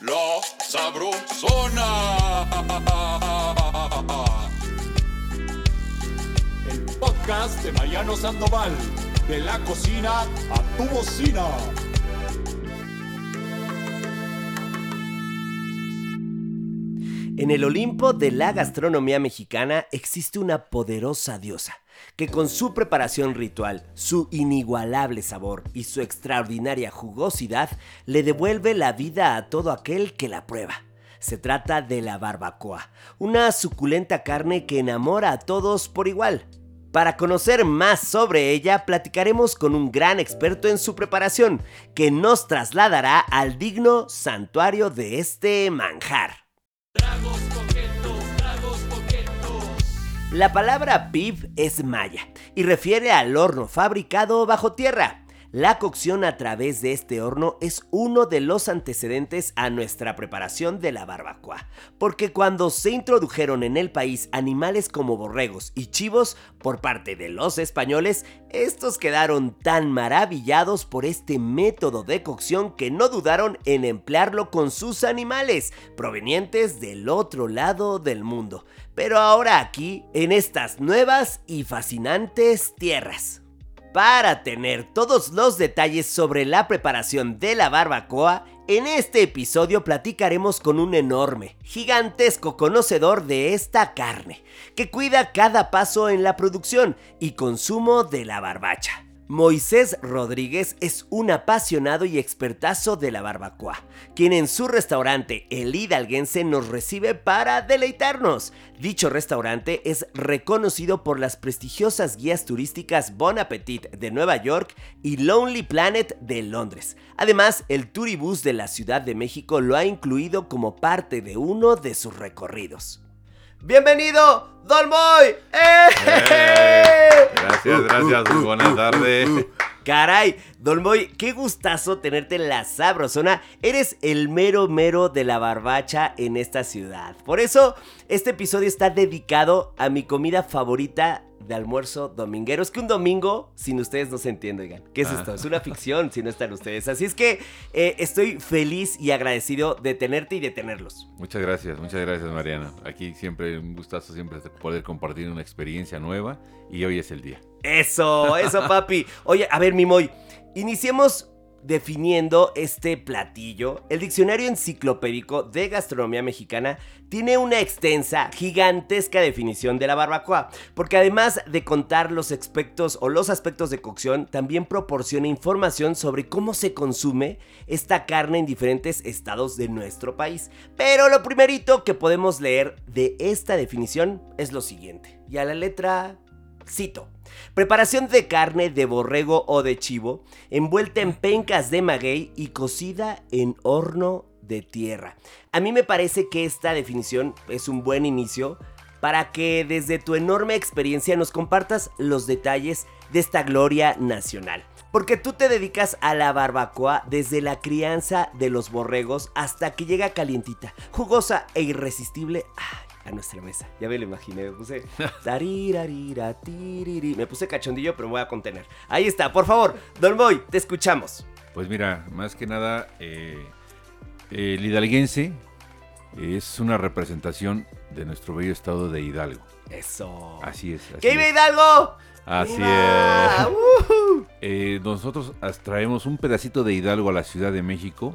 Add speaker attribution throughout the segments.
Speaker 1: La Sabrosona.
Speaker 2: El podcast de Mariano Sandoval. De la cocina a tu bocina.
Speaker 3: En el Olimpo de la gastronomía mexicana existe una poderosa diosa que con su preparación ritual, su inigualable sabor y su extraordinaria jugosidad le devuelve la vida a todo aquel que la prueba. Se trata de la barbacoa, una suculenta carne que enamora a todos por igual. Para conocer más sobre ella, platicaremos con un gran experto en su preparación, que nos trasladará al digno santuario de este manjar. La palabra pib es maya y refiere al horno fabricado bajo tierra. La cocción a través de este horno es uno de los antecedentes a nuestra preparación de la barbacoa, porque cuando se introdujeron en el país animales como borregos y chivos por parte de los españoles, estos quedaron tan maravillados por este método de cocción que no dudaron en emplearlo con sus animales, provenientes del otro lado del mundo, pero ahora aquí, en estas nuevas y fascinantes tierras. Para tener todos los detalles sobre la preparación de la barbacoa, en este episodio platicaremos con un enorme, gigantesco conocedor de esta carne, que cuida cada paso en la producción y consumo de la barbacha. Moisés Rodríguez es un apasionado y expertazo de la barbacoa, quien en su restaurante El Hidalguense nos recibe para deleitarnos. Dicho restaurante es reconocido por las prestigiosas guías turísticas Bon Appetit de Nueva York y Lonely Planet de Londres. Además, el Turibus de la Ciudad de México lo ha incluido como parte de uno de sus recorridos. ¡Bienvenido, Don Boy!
Speaker 4: ¡Eh! Gracias, gracias. Uh, uh, Buenas uh, tardes.
Speaker 3: Caray, Don Boy, qué gustazo tenerte en la sabrosona. Eres el mero mero de la barbacha en esta ciudad. Por eso, este episodio está dedicado a mi comida favorita de almuerzo dominguero. Es que un domingo sin ustedes no se entiende, oigan. ¿Qué es esto? Es una ficción si no están ustedes. Así es que eh, estoy feliz y agradecido de tenerte y de tenerlos.
Speaker 4: Muchas gracias, muchas gracias, Mariana. Aquí siempre un gustazo siempre poder compartir una experiencia nueva y hoy es el día.
Speaker 3: Eso, eso, papi. Oye, a ver, Mimoy, iniciemos definiendo este platillo, el diccionario enciclopédico de gastronomía mexicana tiene una extensa, gigantesca definición de la barbacoa, porque además de contar los aspectos o los aspectos de cocción, también proporciona información sobre cómo se consume esta carne en diferentes estados de nuestro país. Pero lo primerito que podemos leer de esta definición es lo siguiente, y a la letra cito. Preparación de carne de borrego o de chivo, envuelta en pencas de maguey y cocida en horno de tierra. A mí me parece que esta definición es un buen inicio para que desde tu enorme experiencia nos compartas los detalles de esta gloria nacional. Porque tú te dedicas a la barbacoa desde la crianza de los borregos hasta que llega calientita, jugosa e irresistible nuestra mesa. Ya me lo imaginé, me puse Me puse cachondillo, pero me voy a contener. Ahí está, por favor, Don Boy, te escuchamos.
Speaker 4: Pues mira, más que nada, eh, el hidalguense es una representación de nuestro bello estado de Hidalgo.
Speaker 3: Eso.
Speaker 4: Así es.
Speaker 3: ¡Que vive Hidalgo!
Speaker 4: Así es. Eh, nosotros traemos un pedacito de Hidalgo a la Ciudad de México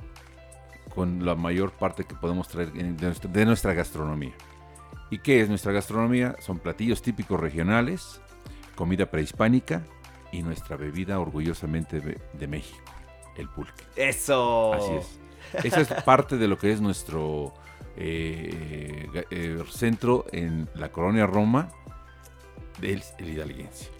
Speaker 4: con la mayor parte que podemos traer de nuestra gastronomía. ¿Y qué es nuestra gastronomía? Son platillos típicos regionales, comida prehispánica y nuestra bebida orgullosamente de, México, el pulque.
Speaker 3: Eso.
Speaker 4: Así es. Esa es parte de lo que es nuestro eh, eh, centro en la colonia Roma del hidalguense.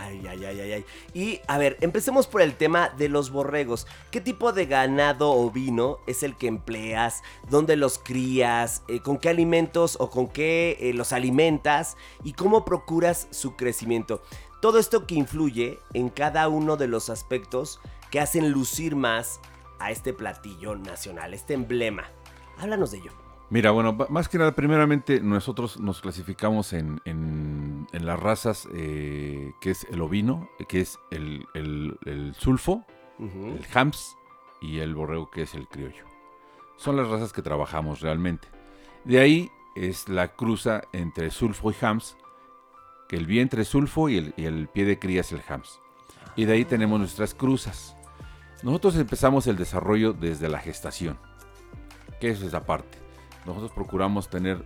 Speaker 3: Ay, ay, ay, ay, Y a ver, empecemos por el tema de los borregos. ¿Qué tipo de ganado o vino es el que empleas? ¿Dónde los crías? Eh, ¿Con qué alimentos o con qué eh, los alimentas? ¿Y cómo procuras su crecimiento? Todo esto que influye en cada uno de los aspectos que hacen lucir más a este platillo nacional, este emblema. Háblanos de ello.
Speaker 4: Mira, bueno, más que nada, primeramente nosotros nos clasificamos en, en, las razas eh, que es el ovino, que es el, sulfo, el hams y el borrego que es el criollo. Son las razas que trabajamos realmente. De ahí es la cruza entre sulfo y hams, que el vientre es sulfo y el, y el pie de cría es el hams. Y de ahí tenemos nuestras cruzas. Nosotros empezamos el desarrollo desde la gestación, que es aparte. Nosotros procuramos tener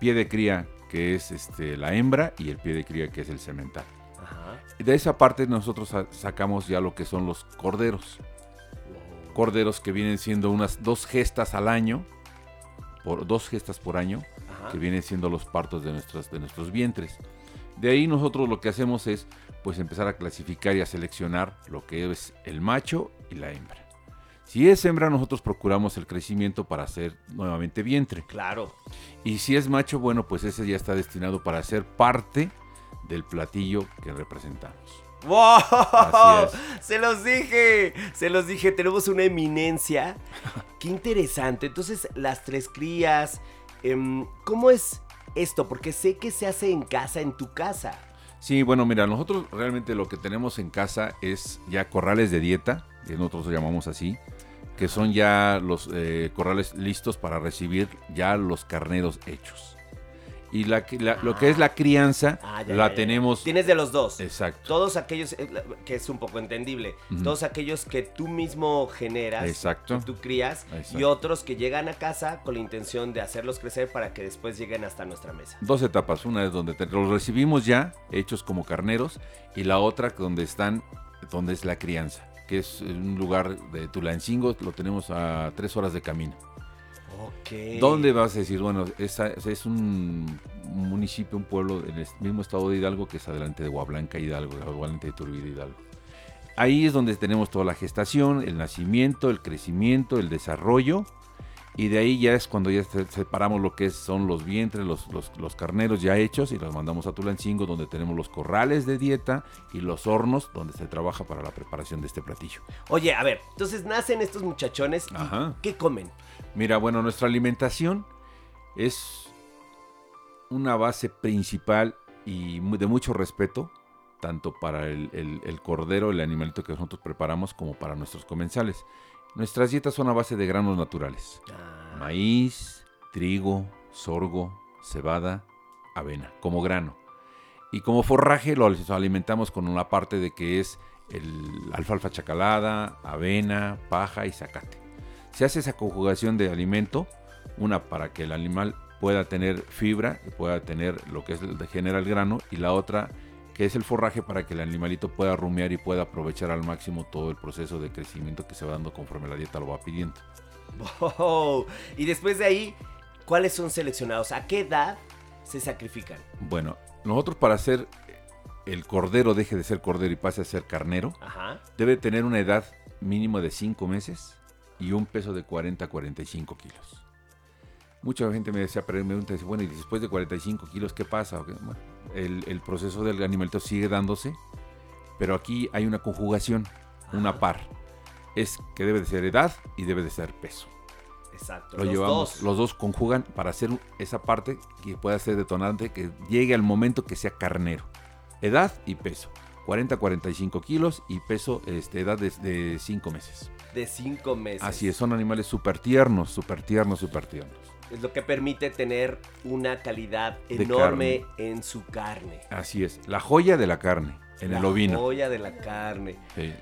Speaker 4: pie de cría, que es este, la hembra, y el pie de cría, que es el semental.
Speaker 3: Ajá.
Speaker 4: De esa parte nosotros sa- sacamos ya lo que son los corderos. Corderos que vienen siendo unas dos gestas al año, por dos gestas por año,
Speaker 3: Ajá.
Speaker 4: que vienen siendo los partos de nuestros, de nuestros vientres. De ahí nosotros lo que hacemos es pues empezar a clasificar y a seleccionar lo que es el macho y la hembra. Si es hembra, nosotros procuramos el crecimiento para hacer nuevamente vientre.
Speaker 3: Claro.
Speaker 4: Y si es macho, bueno, pues ese ya está destinado para ser parte del platillo que representamos.
Speaker 3: ¡Wow! Se los dije, se los dije, tenemos una eminencia. Qué interesante. Entonces, las tres crías, em, ¿cómo es esto? Porque sé que se hace en casa, en tu casa.
Speaker 4: Sí, bueno, mira, nosotros realmente lo que tenemos en casa es ya corrales de dieta, que nosotros lo llamamos así, que son ya los eh, corrales listos para recibir ya los carneros hechos. Y la, lo que es la crianza
Speaker 3: Ah, ya,
Speaker 4: la
Speaker 3: ya, ya.
Speaker 4: tenemos...
Speaker 3: Tienes de los dos.
Speaker 4: Exacto.
Speaker 3: Todos aquellos, eh, que es un poco entendible, todos aquellos que tú mismo generas,
Speaker 4: Exacto.
Speaker 3: que tú crías, y
Speaker 4: Exacto.
Speaker 3: otros que llegan a casa con la intención de hacerlos crecer para que después lleguen hasta nuestra mesa.
Speaker 4: Dos etapas. Una es donde te- los recibimos ya hechos como carneros y la otra donde están, donde es la crianza, que es un lugar de Tulancingo, lo tenemos a tres horas de camino.
Speaker 3: Ok.
Speaker 4: ¿Dónde vas a decir? Bueno, esa- es un municipio, un pueblo en el mismo estado de Hidalgo que es adelante de Guablanca, Hidalgo, adelante de Turbide, Hidalgo. Ahí es donde tenemos toda la gestación, el nacimiento, el crecimiento, el desarrollo. Y de ahí ya es cuando ya se- separamos lo que son los vientres, los, los- los carneros ya hechos y los mandamos a Tulancingo donde tenemos los corrales de dieta y los hornos donde se trabaja para la preparación de este platillo.
Speaker 3: Oye, a ver, entonces nacen estos muchachones y
Speaker 4: Ajá.
Speaker 3: ¿qué comen?
Speaker 4: Mira, bueno, nuestra alimentación es una base principal y de mucho respeto, tanto para el, el- el cordero, el animalito que nosotros preparamos, como para nuestros comensales. Nuestras dietas son a base de granos naturales.
Speaker 3: Ah,
Speaker 4: Maíz, trigo, sorgo, cebada, avena, como grano. Y como forraje lo alimentamos con una parte de que es el alfalfa chacalada, avena, paja y zacate. Se hace esa conjugación de alimento, una para que el animal pueda tener fibra, y pueda tener lo que es genera el grano, y la otra que es el forraje para que el animalito pueda rumiar y pueda aprovechar al máximo todo el proceso de crecimiento que se va dando conforme la dieta lo va pidiendo.
Speaker 3: wow. Y después de ahí, ¿cuáles son seleccionados? ¿A qué edad se sacrifican?
Speaker 4: Bueno, nosotros para hacer el cordero deje de ser cordero y pase a ser carnero,
Speaker 3: Ajá.
Speaker 4: debe tener una edad mínima de 5 meses y un peso de 40 a 45 kilos. Mucha gente me decía, pero me pregunta, bueno, y después de 45 kilos, ¿qué pasa? Bueno, el, el proceso del animalito sigue dándose, pero aquí hay una conjugación, una par. Es que debe de ser edad y debe de ser peso.
Speaker 3: Exacto.
Speaker 4: Lo
Speaker 3: los
Speaker 4: llevamos,
Speaker 3: dos.
Speaker 4: los dos conjugan para hacer esa parte que pueda ser detonante, que llegue al momento que sea carnero. Edad y peso. 40 45 kilos y peso, este, edad de 5 meses.
Speaker 3: De cinco meses.
Speaker 4: Así es, son animales súper tiernos, súper tiernos, súper tiernos.
Speaker 3: Es lo que permite tener una calidad enorme en su carne.
Speaker 4: Así es, la joya de la carne en
Speaker 3: la
Speaker 4: el ovino.
Speaker 3: joya de la carne.
Speaker 4: Sí.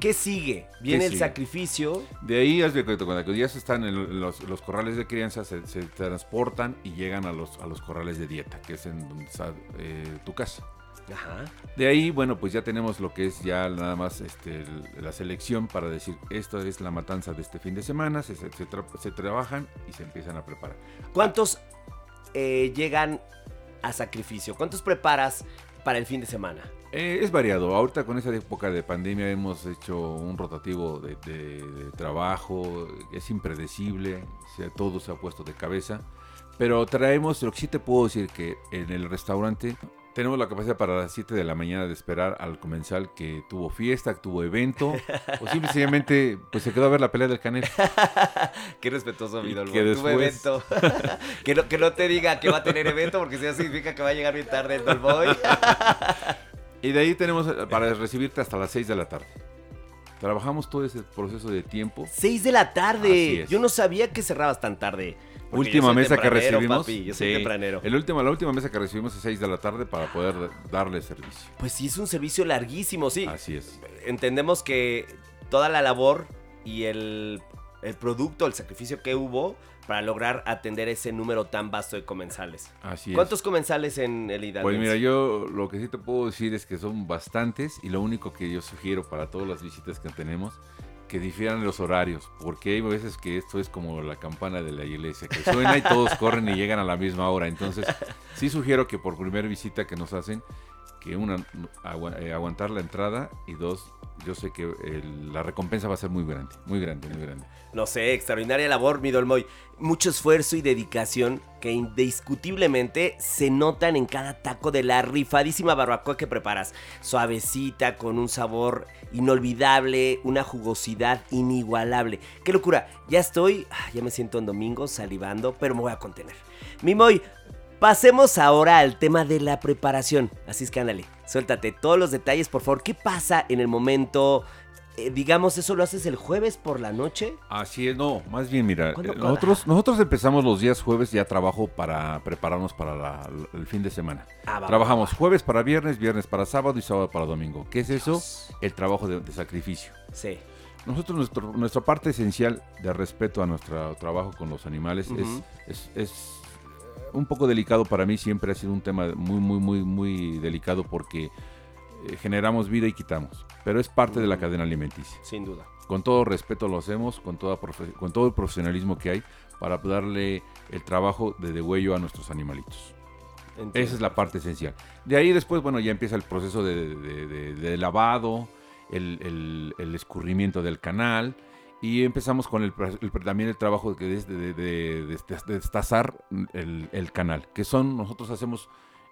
Speaker 3: ¿Qué sigue? Viene el
Speaker 4: sigue?
Speaker 3: sacrificio.
Speaker 4: De ahí, cuando ya se están en los, los corrales de crianza, se, se transportan y llegan a los, a los corrales de dieta, que es en donde está eh, tu casa.
Speaker 3: Ajá.
Speaker 4: De ahí, bueno, pues ya tenemos lo que es ya nada más este, la selección para decir, esto es la matanza de este fin de semana, se, se- se tra- se trabajan y se empiezan a preparar.
Speaker 3: ¿Cuántos eh, llegan a sacrificio? ¿Cuántos preparas para el fin de semana?
Speaker 4: Eh, es variado, ahorita con esa época de pandemia hemos hecho un rotativo de, de- de trabajo, es impredecible, se- todo se ha puesto de cabeza, pero traemos, lo que sí te puedo decir que en el restaurante tenemos la capacidad para las 7 de la mañana de esperar al comensal que tuvo fiesta, que tuvo evento, o simplemente pues se quedó a ver la pelea del Canelo.
Speaker 3: Qué respetuoso, mi Dolbo.
Speaker 4: que
Speaker 3: Tuvo evento. que, no, que no te diga que va a tener evento porque si no significa que va a llegar bien tarde el Dolboy.
Speaker 4: Y de ahí tenemos eh, para recibirte hasta las 6 de la tarde. Trabajamos todo ese proceso de tiempo.
Speaker 3: 6 de la tarde. Yo no sabía que cerrabas tan tarde. Porque
Speaker 4: última mesa que recibimos.
Speaker 3: papi, yo soy
Speaker 4: sí,
Speaker 3: tempranero.
Speaker 4: el último, la última mesa que recibimos es 6 de la tarde para poder darle servicio.
Speaker 3: Pues sí, es un servicio larguísimo, sí.
Speaker 4: Así es.
Speaker 3: Entendemos que toda la labor y el, el producto, el sacrificio que hubo para lograr atender ese número tan vasto de comensales.
Speaker 4: Así es.
Speaker 3: ¿Cuántos comensales en el Hidalgo?
Speaker 4: Pues mira, yo lo que sí te puedo decir es que son bastantes y lo único que yo sugiero para todas las visitas que tenemos que difieran los horarios, porque hay veces que esto es como la campana de la iglesia, que suena y todos corren y llegan a la misma hora. Entonces, sí sugiero que por primera visita que nos hacen, que una, eh, aguantar la entrada y dos, yo sé que la recompensa va a ser muy grande, muy grande, muy grande.
Speaker 3: No sé, extraordinaria labor, mi Dolmoy. Mucho esfuerzo y dedicación que indiscutiblemente se notan en cada taco de la rifadísima barbacoa que preparas. Suavecita, con un sabor inolvidable, una jugosidad inigualable. ¡Qué locura! Ya estoy, ah, ya me siento en domingo salivando, pero me voy a contener. Mimoy, pasemos ahora al tema de la preparación. Así es que ándale, suéltate todos los detalles, por favor. ¿Qué pasa en el momento? eh, digamos, eso lo haces el jueves por la noche.
Speaker 4: Así es, no, más bien mira,
Speaker 3: ¿Cuándo-
Speaker 4: eh, nosotros, nosotros empezamos los días jueves ya trabajo para prepararnos para la- el fin de semana.
Speaker 3: Ah, va,
Speaker 4: Trabajamos
Speaker 3: va, va.
Speaker 4: jueves para viernes, viernes para sábado y sábado para domingo. ¿Qué es eso?
Speaker 3: Dios.
Speaker 4: El trabajo de, de sacrificio.
Speaker 3: Sí.
Speaker 4: Nosotros, nuestro- nuestra parte esencial de respeto a nuestro trabajo con los animales es- es, es, un poco delicado para mí, siempre ha sido un tema muy, muy, muy, muy delicado porque eh, generamos vida y quitamos, pero es parte de la cadena alimenticia.
Speaker 3: Sin duda.
Speaker 4: Con todo respeto lo hacemos, con, toda con todo el profesionalismo que hay para darle el trabajo de degüello a nuestros animalitos.
Speaker 3: Entiendo.
Speaker 4: Esa es la parte esencial. De ahí después, bueno, ya empieza el proceso de, de- de- de lavado, el, el- el escurrimiento del canal y empezamos con el, el- también el trabajo de, de- de- de- de destazar el, el canal, que son, nosotros hacemos,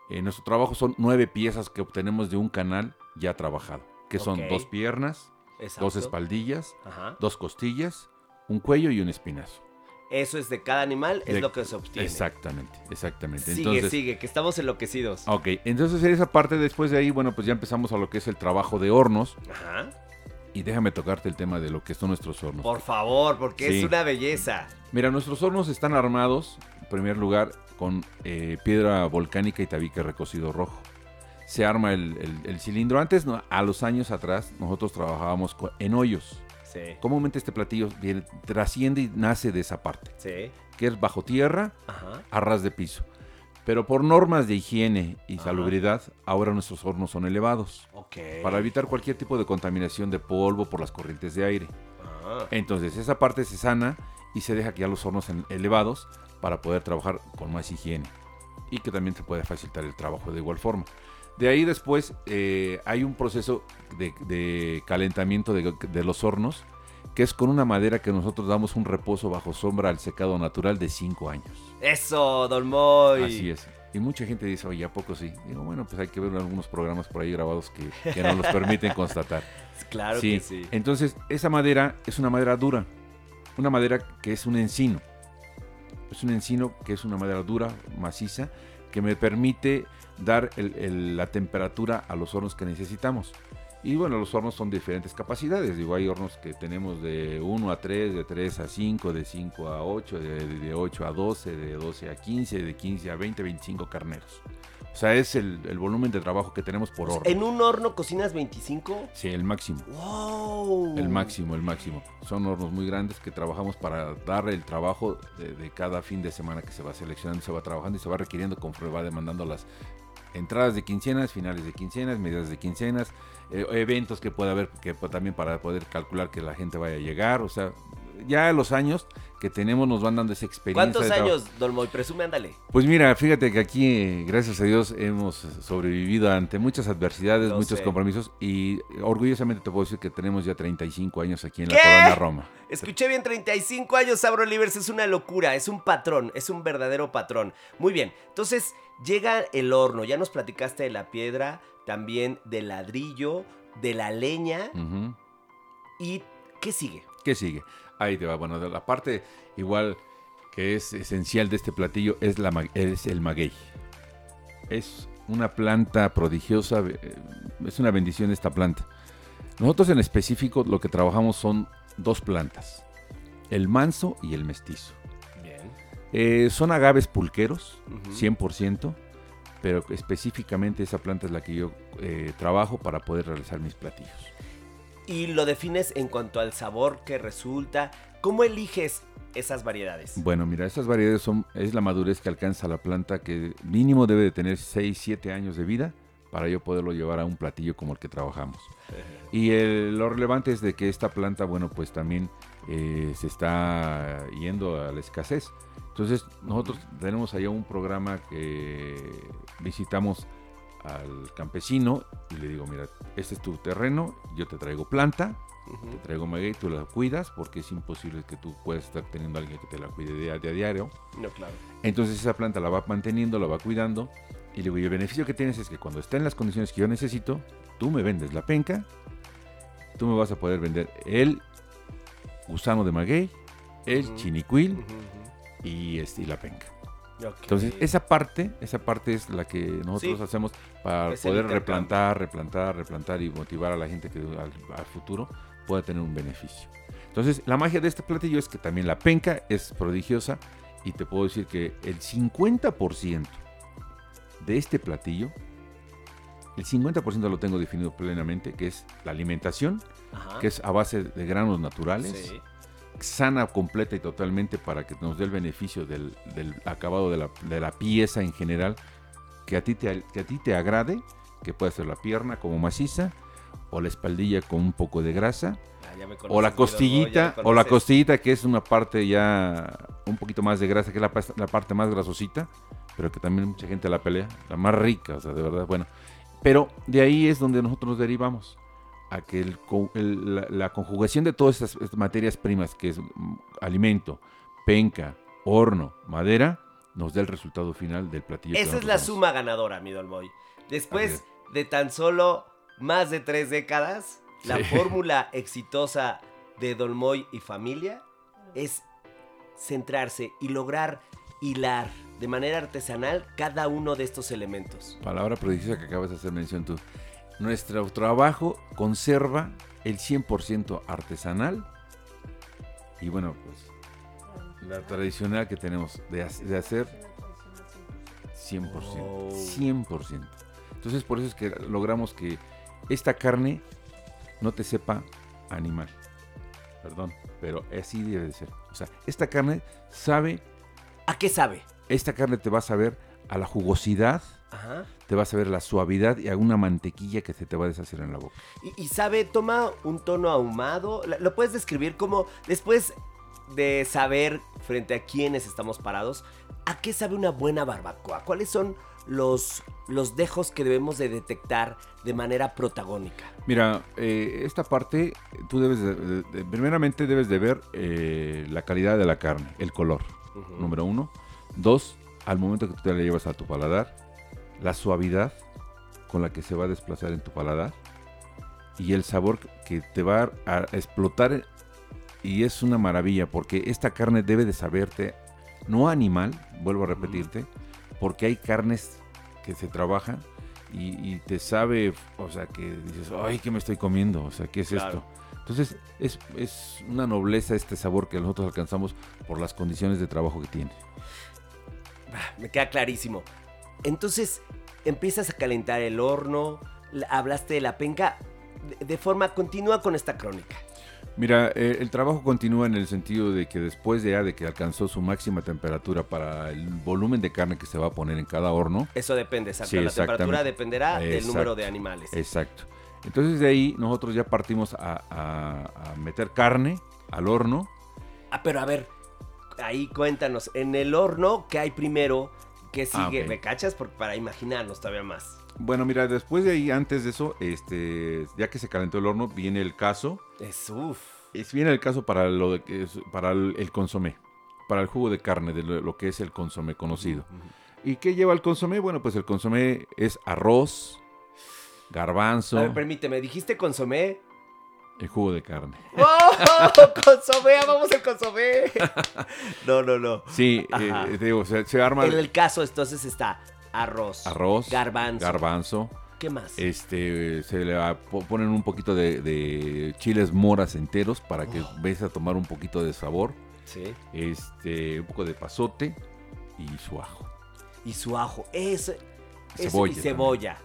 Speaker 4: eh, nuestro trabajo son nueve piezas que obtenemos de un canal ya trabajado, que son dos piernas,
Speaker 3: Exacto.
Speaker 4: dos espaldillas,
Speaker 3: Ajá.
Speaker 4: dos costillas, un cuello y un espinazo.
Speaker 3: Eso es de cada animal, es lo que se obtiene.
Speaker 4: Exactamente, exactamente.
Speaker 3: Sigue,
Speaker 4: Entonces,
Speaker 3: sigue, que estamos enloquecidos.
Speaker 4: Ok, entonces esa parte después de ahí, bueno, pues ya empezamos a lo que es el trabajo de hornos.
Speaker 3: Ajá.
Speaker 4: Y déjame tocarte el tema de lo que son nuestros hornos.
Speaker 3: Por favor, porque
Speaker 4: Sí.
Speaker 3: es una belleza.
Speaker 4: Mira, nuestros hornos están armados, en primer lugar, con eh, piedra volcánica y tabique recocido rojo. Se arma el, el- el cilindro. Antes, no, a los años atrás, nosotros trabajábamos en hoyos.
Speaker 3: Sí.
Speaker 4: Comúnmente este platillo viene- trasciende y nace de esa parte,
Speaker 3: Sí.
Speaker 4: que es bajo tierra,
Speaker 3: Ajá.
Speaker 4: a ras de piso. Pero por normas de higiene y
Speaker 3: Ajá.
Speaker 4: salubridad, ahora nuestros hornos son elevados.
Speaker 3: Ok.
Speaker 4: para evitar cualquier tipo de contaminación de polvo por las corrientes de aire.
Speaker 3: Ah.
Speaker 4: Entonces esa parte se sana y se deja que ya los hornos en- elevados para poder trabajar con más higiene y que también se puede facilitar el trabajo de igual forma. De ahí después eh, hay un proceso de, de calentamiento de, de los hornos que es con una madera que nosotros damos un reposo bajo sombra al secado natural de 5 años.
Speaker 3: Eso, Don Moy.
Speaker 4: Así es. Y mucha gente dice, oye, ¿a poco sí? Digo, bueno, pues hay que ver algunos programas por ahí grabados que, que nos los permiten constatar.
Speaker 3: Claro
Speaker 4: sí.
Speaker 3: que sí.
Speaker 4: Entonces, esa madera es una madera dura. Una madera que es un encino. Es un encino que es una madera dura, maciza, que me permite dar el- el- la temperatura a los hornos que necesitamos. Y bueno, los hornos son de diferentes capacidades. Digo, hay hornos que tenemos de 1 a 3, de 3 a 5, de 5 a 8, de, de 8 a 12, de 12 a 15, de 15 a 20, 25 carneros. O sea, es el, el volumen de trabajo que tenemos por horno.
Speaker 3: ¿En un horno cocinas 25?
Speaker 4: Sí, el máximo.
Speaker 3: ¡Wow!
Speaker 4: El máximo, el máximo. Son hornos muy grandes que trabajamos para dar el trabajo de, de cada fin de semana que se va seleccionando, se va trabajando y se va requiriendo conforme va demandando las entradas de quincenas, finales de quincenas, medidas de quincenas, eh, eventos que pueda haber que pues, también para poder calcular que la gente vaya a llegar. O sea, ya los años que tenemos nos van dando esa experiencia.
Speaker 3: ¿Cuántos años, Don Moy? Presume, ándale.
Speaker 4: Pues mira, fíjate que aquí, gracias a Dios, hemos sobrevivido ante muchas adversidades, muchos
Speaker 3: sé.
Speaker 4: compromisos y orgullosamente te puedo decir que tenemos ya 35 años aquí en la
Speaker 3: ¿Qué?
Speaker 4: colonia Roma.
Speaker 3: Escuché bien, 35 años, Sabro Livers, es una locura, es un patrón, es un verdadero patrón. Muy bien, entonces llega el horno, ya nos platicaste de la piedra, también del ladrillo, de la leña, y ¿qué sigue?
Speaker 4: ¿Qué sigue? Ahí te va. Bueno, la parte igual que es esencial de este platillo es, la, ma- es el maguey. Es una planta prodigiosa, eh, es una bendición esta planta. Nosotros en específico lo que trabajamos son dos plantas, el manso y el mestizo.
Speaker 3: Bien.
Speaker 4: Eh, son agaves pulqueros,
Speaker 3: Ujú.
Speaker 4: 100%, pero específicamente esa planta es la que yo eh, trabajo para poder realizar mis platillos.
Speaker 3: Y lo defines en cuanto al sabor que resulta. ¿Cómo eliges esas variedades?
Speaker 4: Bueno, mira, estas variedades son, es la madurez que alcanza la planta que mínimo debe de tener 6, 7 años de vida para yo poderlo llevar a un platillo como el que trabajamos. Y el- lo relevante es de que esta planta, bueno, pues también eh, se está yendo a la escasez. Entonces, nosotros tenemos allá un programa que visitamos al campesino y le digo, mira, este es tu terreno, yo te traigo planta, te traigo maguey, tú la cuidas porque es imposible que tú puedas estar teniendo a alguien que te la cuide de a, de a diario.
Speaker 3: No, claro.
Speaker 4: Entonces esa planta la va manteniendo, la va cuidando. Y le digo, y el beneficio que tienes es que cuando está en las condiciones que yo necesito, tú me vendes la penca, tú me vas a poder vender el gusano de maguey, el
Speaker 3: Ujú.
Speaker 4: chinicuil y, este, y la penca. Entonces esa parte, esa parte es la que nosotros
Speaker 3: Sí.
Speaker 4: hacemos para
Speaker 3: Es
Speaker 4: poder replantar, replantar, replantar y motivar a la gente que al, al futuro pueda tener un beneficio. Entonces la magia de este platillo es que también la penca es prodigiosa y te puedo decir que el 50% de este platillo, el 50% lo tengo definido plenamente, que es la alimentación,
Speaker 3: Ajá.
Speaker 4: que es a base de granos naturales
Speaker 3: Sí.
Speaker 4: Sana completa y totalmente para que nos dé el beneficio del, del acabado de la, de la pieza en general, que a, ti te, que a ti te agrade, que puede ser la pierna como maciza, o la espaldilla con un poco de grasa,
Speaker 3: Ah,
Speaker 4: o la costillita, o la costillita que es una parte ya un poquito más de grasa, que es la, la parte más grasosita, pero que también mucha gente la pelea, la más rica, o sea, de verdad, bueno. Pero de ahí es donde nosotros nos derivamos, a que el co- el- la, la conjugación de todas estas materias primas, que es mm, alimento, penca, horno, madera, nos da el resultado final del platillo.
Speaker 3: Esa es la
Speaker 4: damos.
Speaker 3: suma ganadora, mi Dolmoy. Después
Speaker 4: es.
Speaker 3: de tan solo más de tres décadas, la fórmula exitosa de Dolmoy y familia es centrarse y lograr hilar de manera artesanal cada uno de estos elementos.
Speaker 4: Palabra prodigiosa que acabas de hacer mención tú. Nuestro trabajo conserva el 100% artesanal y bueno, pues la tradicional que tenemos de, ha- de hacer 100%.
Speaker 3: Oh.
Speaker 4: 100%. Entonces por eso es que logramos que esta carne no te sepa animal. Perdón, pero así debe de ser. O sea, esta carne sabe,
Speaker 3: ¿A qué sabe?
Speaker 4: esta carne te va a saber a la jugosidad,
Speaker 3: Ajá.
Speaker 4: te vas a ver la suavidad y a una mantequilla que se te va a deshacer en la boca.
Speaker 3: Y, y sabe, toma un tono ahumado. Lo puedes describir como después de saber frente a quiénes estamos parados, ¿a qué sabe una buena barbacoa? ¿Cuáles son los, los dejos que debemos de detectar de manera protagónica?
Speaker 4: Mira, eh, esta parte, tú debes de, de- de- primeramente debes de ver eh, la calidad de la carne, el color, número uno. Dos, al momento que tú te la llevas a tu paladar, la suavidad con la que se va a desplazar en tu paladar y el sabor que te va a explotar y es una maravilla porque esta carne debe de saberte, no animal, vuelvo a repetirte, porque hay carnes que se trabajan y, y te sabe, o sea, que dices, ay, ¿qué me estoy comiendo? O sea, ¿qué es
Speaker 3: Claro.
Speaker 4: esto? Entonces, es, es una nobleza este sabor que nosotros alcanzamos por las condiciones de trabajo que tiene.
Speaker 3: Ah, Me queda clarísimo. Entonces, empiezas a calentar el horno, la- hablaste de la penca, de, forma continua con esta crónica.
Speaker 4: Mira, eh, el trabajo continúa en el sentido de que después de ya de que alcanzó su máxima temperatura para el volumen de carne que se va a poner en cada horno,
Speaker 3: Eso depende, exacto.
Speaker 4: Sí,
Speaker 3: la temperatura dependerá del número de animales.
Speaker 4: exacto. Entonces de ahí nosotros ya partimos a, a- a meter carne al horno.
Speaker 3: Ah, pero a ver, ahí cuéntanos, en el horno, ¿qué hay primero? ¿Qué
Speaker 4: Ah,
Speaker 3: sigue?
Speaker 4: ok.
Speaker 3: ¿Me cachas? Por- para imaginarnos todavía más.
Speaker 4: Bueno, mira, después de ahí, antes de eso, este, ya que se calentó el horno, viene el caso.
Speaker 3: Es uff.
Speaker 4: Es viene el caso para lo de es- para el, el consomé, para el jugo de carne de lo, lo que es el consomé conocido. ¿Y qué lleva el consomé? Bueno, pues el consomé es arroz, garbanzo,
Speaker 3: A ver, permíteme, dijiste consomé.
Speaker 4: El jugo de carne.
Speaker 3: ¡Oh! ¡Consomé! ¡Vamos el consomé! No, no, no.
Speaker 4: Sí, eh,
Speaker 3: Ajá.
Speaker 4: te digo, se, se arma
Speaker 3: En el caso, entonces está arroz,
Speaker 4: arroz,
Speaker 3: garbanzo,
Speaker 4: garbanzo,
Speaker 3: ¿Qué más?
Speaker 4: Este, se le va- ponen un poquito de, de chiles moras enteros para que
Speaker 3: Oh.
Speaker 4: veas a tomar un poquito de sabor.
Speaker 3: Sí.
Speaker 4: Este, un poco de pasote y su ajo.
Speaker 3: Y su ajo. Eso. eso
Speaker 4: Cebolla
Speaker 3: y cebolla.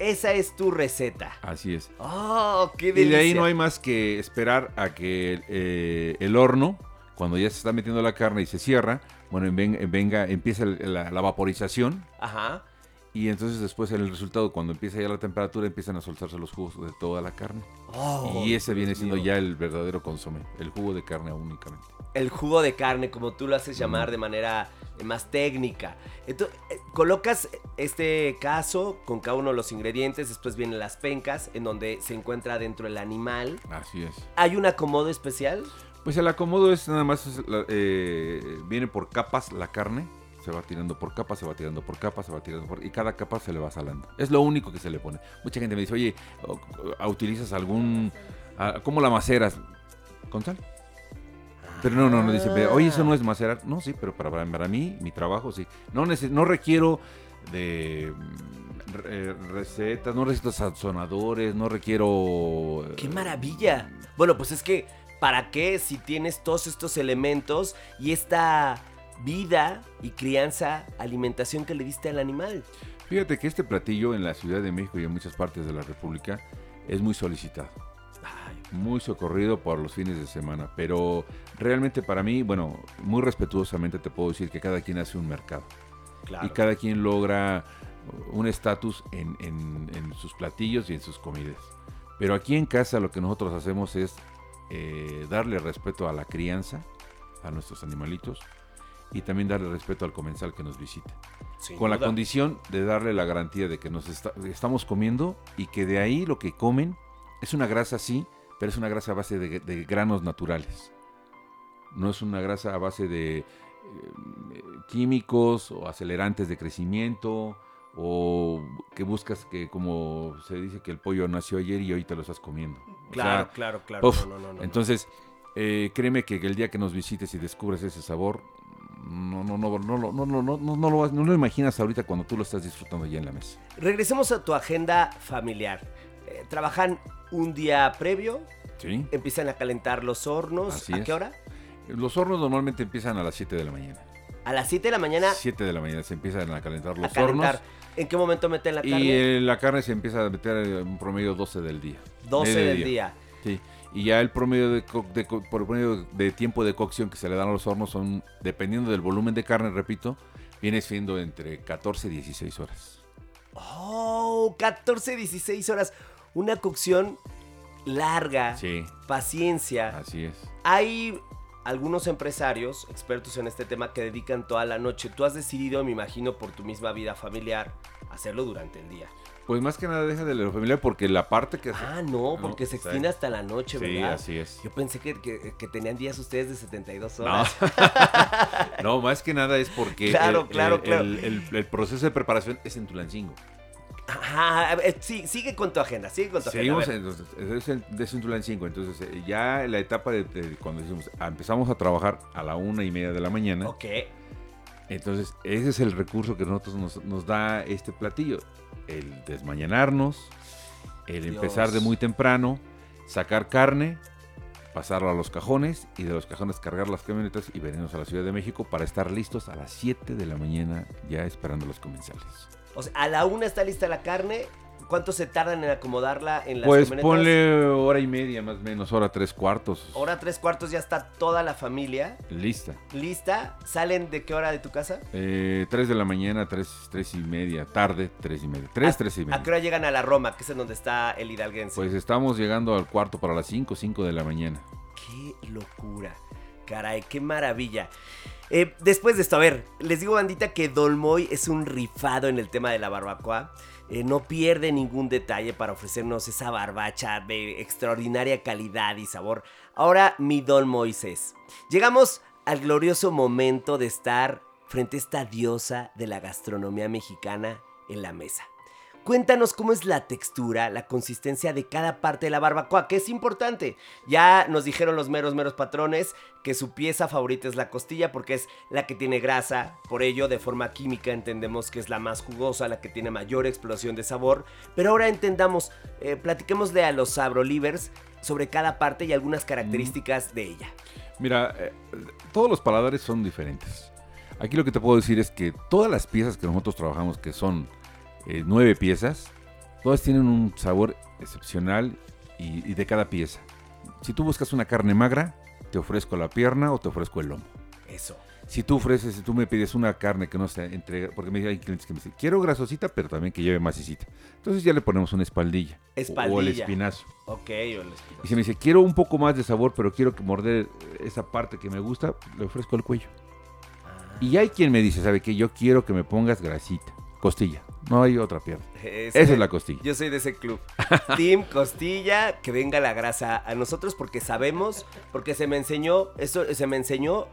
Speaker 3: Esa es tu receta.
Speaker 4: Así es.
Speaker 3: ¡Oh, qué
Speaker 4: Y
Speaker 3: delicia!
Speaker 4: de ahí no hay más que esperar a que eh, el horno, cuando ya se está metiendo la carne y se cierra, bueno, ven- venga, empieza la, la vaporización
Speaker 3: Ajá.
Speaker 4: y entonces después en el resultado, cuando empieza ya la temperatura, empiezan a soltarse los jugos de toda la carne.
Speaker 3: Oh,
Speaker 4: y ese viene siendo
Speaker 3: mío.
Speaker 4: ya el verdadero consomé, el jugo de carne únicamente.
Speaker 3: El jugo de carne, como tú lo haces llamar de manera eh, más técnica. Entonces, eh, colocas este caso con cada uno de los ingredientes, después vienen las pencas, en donde se encuentra dentro el animal.
Speaker 4: Así es.
Speaker 3: ¿Hay un acomodo especial?
Speaker 4: Pues el acomodo es nada más, eh, viene por capas la carne, se va tirando por capas, se va tirando por capas, se va tirando por... Y cada capa se le va salando. Es lo único que se le pone. Mucha gente me dice, oye, ¿utilizas algún... ¿Cómo la maceras? ¿Con sal? Pero no, no, no, dice, oye, eso no es macerar. No, sí, pero para, para mí, mi trabajo, sí. No, nece- no requiero de re- recetas, no necesito sazonadores, no requiero... eh,
Speaker 3: ¡Qué maravilla! Bueno, pues es que, ¿para qué si tienes todos estos elementos y esta vida y crianza, alimentación que le diste al animal?
Speaker 4: Fíjate que este platillo en la Ciudad de México y en muchas partes de la República es muy solicitado, muy socorrido por los fines de semana, pero realmente para mí, bueno, muy respetuosamente te puedo decir que cada quien hace un mercado
Speaker 3: claro.
Speaker 4: y cada quien logra un estatus en, en- en sus platillos y en sus comidas. Pero aquí en casa lo que nosotros hacemos es eh, darle respeto a la crianza, a nuestros animalitos, y también darle respeto al comensal que nos visita
Speaker 3: Sin
Speaker 4: con la
Speaker 3: duda.
Speaker 4: condición de darle la garantía de que nos está- estamos comiendo y que de ahí lo que comen es una grasa sí, pero es una grasa a base de, de granos naturales. No es una grasa a base de eh, químicos o acelerantes de crecimiento o que buscas que como se dice que el pollo nació ayer y hoy te lo estás comiendo. O
Speaker 3: Claro,
Speaker 4: sea,
Speaker 3: claro, claro.
Speaker 4: uf,
Speaker 3: no, no, no,
Speaker 4: entonces, eh, créeme que el día que nos visites y descubres ese sabor, no, no, no, no, no, no, no, no, lo, no lo imaginas ahorita cuando tú lo estás disfrutando ya en la mesa.
Speaker 3: Regresemos a tu agenda familiar. Eh, ¿Trabajan un día previo?
Speaker 4: ¿Sí?
Speaker 3: ¿Empiezan a calentar los hornos?
Speaker 4: Así
Speaker 3: ¿A
Speaker 4: es.
Speaker 3: qué hora?
Speaker 4: Los hornos normalmente empiezan a las 7 de la mañana.
Speaker 3: A las 7 de la mañana
Speaker 4: 7 de la mañana se empiezan a calentar
Speaker 3: a
Speaker 4: los
Speaker 3: calentar.
Speaker 4: hornos.
Speaker 3: ¿En qué momento meten la
Speaker 4: Y
Speaker 3: carne?
Speaker 4: eh, la carne se empieza a meter en un promedio 12 del día.
Speaker 3: 12 del día.
Speaker 4: Sí. Y ya el promedio de, promedio de tiempo de cocción que se le dan a los hornos son, dependiendo del volumen de carne, repito, viene siendo entre 14 y 16 horas.
Speaker 3: Oh, 14, 16 horas. Una cocción larga.
Speaker 4: Sí,
Speaker 3: Paciencia.
Speaker 4: así es.
Speaker 3: Hay algunos empresarios, expertos en este tema, que dedican toda la noche. Tú has decidido, me imagino, por tu misma vida familiar, hacerlo durante el día.
Speaker 4: Pues más que nada deja de lo familiar porque la parte que...
Speaker 3: Ah, no,
Speaker 4: No,
Speaker 3: porque se
Speaker 4: sí.
Speaker 3: extiende hasta la noche,
Speaker 4: sí,
Speaker 3: ¿verdad?
Speaker 4: así es.
Speaker 3: Yo pensé que, que- que tenían días ustedes de 72
Speaker 4: No.
Speaker 3: horas.
Speaker 4: no, más que nada es porque
Speaker 3: Claro,
Speaker 4: el,
Speaker 3: claro,
Speaker 4: el-
Speaker 3: claro.
Speaker 4: el proceso de preparación es en Tulancingo.
Speaker 3: Ajá, eh, sí, sigue con tu agenda, sigue con tu
Speaker 4: Seguimos
Speaker 3: agenda.
Speaker 4: en, entonces, es es en Tulancingo, entonces eh, ya la etapa de, de cuando decimos, ah, empezamos a trabajar a la una y media de la mañana,
Speaker 3: Ok,
Speaker 4: entonces ese es el recurso que nosotros nos, nos da este platillo, el desmañanarnos, el
Speaker 3: Dios.
Speaker 4: empezar de muy temprano, sacar carne, pasarlo a los cajones y de los cajones cargar las camionetas y venirnos a la Ciudad de México para estar listos a las 7 de la mañana ya esperando a los comensales.
Speaker 3: O sea, a la una está lista la carne. ¿Cuánto se tardan en acomodarla en las
Speaker 4: Pues
Speaker 3: camionetas?
Speaker 4: ponle hora y media más o menos, hora tres cuartos.
Speaker 3: Hora tres cuartos ya está toda la familia
Speaker 4: Lista.
Speaker 3: lista. ¿Salen de qué hora de tu casa?
Speaker 4: Eh, 3 de la mañana, 3, tres y media. Tarde, 3 y media. 3,
Speaker 3: ¿A-
Speaker 4: 3 y
Speaker 3: ¿A
Speaker 4: media.
Speaker 3: qué hora llegan a la Roma, que es en donde está el hidalguense?
Speaker 4: Pues estamos llegando al cuarto para las 5, 5 de la mañana.
Speaker 3: Qué locura. Caray, qué maravilla. Eh, después de esto, a ver, les digo, bandita, que Dolmoy es un rifado en el tema de la barbacoa. Eh, no pierde ningún detalle para ofrecernos esa barbacha de extraordinaria calidad y sabor. Ahora, mi Don Moisés. Llegamos al glorioso momento de estar frente a esta diosa de la gastronomía mexicana en la mesa. Cuéntanos cómo es la textura, la consistencia de cada parte de la barbacoa, que es importante. Ya nos dijeron los meros, meros patrones que su pieza favorita es la costilla porque es la que tiene grasa. Por ello, de forma química entendemos que es la más jugosa, la que tiene mayor explosión de sabor. Pero ahora entendamos, eh, platiquémosle a los sabrolivers sobre cada parte y algunas características de ella.
Speaker 4: Mira, eh, todos los paladares son diferentes. Aquí lo que te puedo decir es que todas las piezas que nosotros trabajamos, que son eh, nueve piezas, todas tienen un sabor excepcional y, y de cada pieza. Si tú buscas una carne magra, te ofrezco la pierna o te ofrezco el lomo.
Speaker 3: Eso.
Speaker 4: Si tú ofreces, si tú me pides una carne que no se entrega, porque me hay clientes que me dicen, quiero grasosita, pero también que lleve masicita. Entonces ya le ponemos una espaldilla. o- O el
Speaker 3: Espaldilla.
Speaker 4: espinazo.
Speaker 3: Ok, o el espinazo.
Speaker 4: Y si me dice, quiero un poco más de sabor, pero quiero que morder esa parte que me gusta, le ofrezco el cuello.
Speaker 3: Ah,
Speaker 4: Y hay quien me dice, ¿sabe qué? Yo quiero que me pongas grasita, costilla. No hay otra pierna. Esa es la costilla.
Speaker 3: Yo soy de ese club. Team Costilla, que venga la grasa a nosotros porque sabemos, porque se me enseñó, eso se me enseñó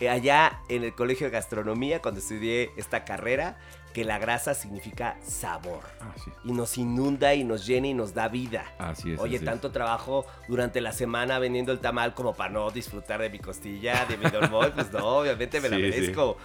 Speaker 3: eh, allá en el colegio de gastronomía cuando estudié esta carrera, que la grasa significa sabor.
Speaker 4: Así,
Speaker 3: Y nos inunda y nos llena y nos da vida.
Speaker 4: así es.
Speaker 3: Oye,
Speaker 4: así es.
Speaker 3: tanto trabajo durante la semana vendiendo el tamal como para no disfrutar de mi costilla, de mi dolmol, pues no, obviamente me la
Speaker 4: Sí, sí.
Speaker 3: merezco.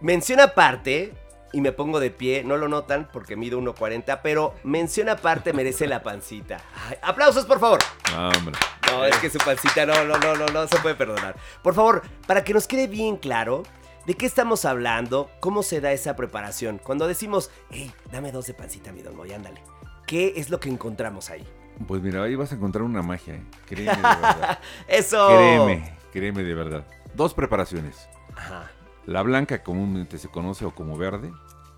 Speaker 3: Mención aparte, y me pongo de pie, no lo notan porque mido 1.40, pero mención aparte merece la pancita. Ay, aplausos, por favor.
Speaker 4: No, hombre.
Speaker 3: No, es que su pancita no, no, no, no, no se puede perdonar. Por favor, para que nos quede bien claro, ¿de qué estamos hablando? ¿Cómo se da esa preparación? Cuando decimos, hey, dame dos de pancita, mi don Moy, ándale. ¿Qué es lo que encontramos ahí?
Speaker 4: Pues mira, ahí vas a encontrar una magia, ¿eh? Créeme de verdad.
Speaker 3: ¡Eso!
Speaker 4: créeme, créeme de verdad. Dos preparaciones.
Speaker 3: Ajá,
Speaker 4: La blanca comúnmente se conoce o como verde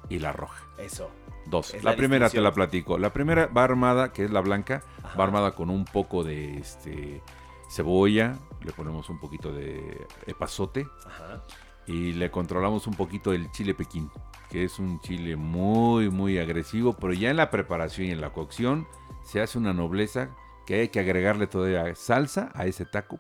Speaker 4: y la roja.
Speaker 3: eso.
Speaker 4: Dos.
Speaker 3: Es
Speaker 4: la,
Speaker 3: la
Speaker 4: primera te la platico. La primera va armada, que es la blanca,
Speaker 3: Ajá.
Speaker 4: va armada con un poco de este cebolla, le ponemos un poquito de epazote
Speaker 3: Ajá.
Speaker 4: y le controlamos un poquito el chile pequín, que es un chile muy muy agresivo, pero ya en la preparación y en la cocción se hace una nobleza que hay que agregarle todavía salsa a ese taco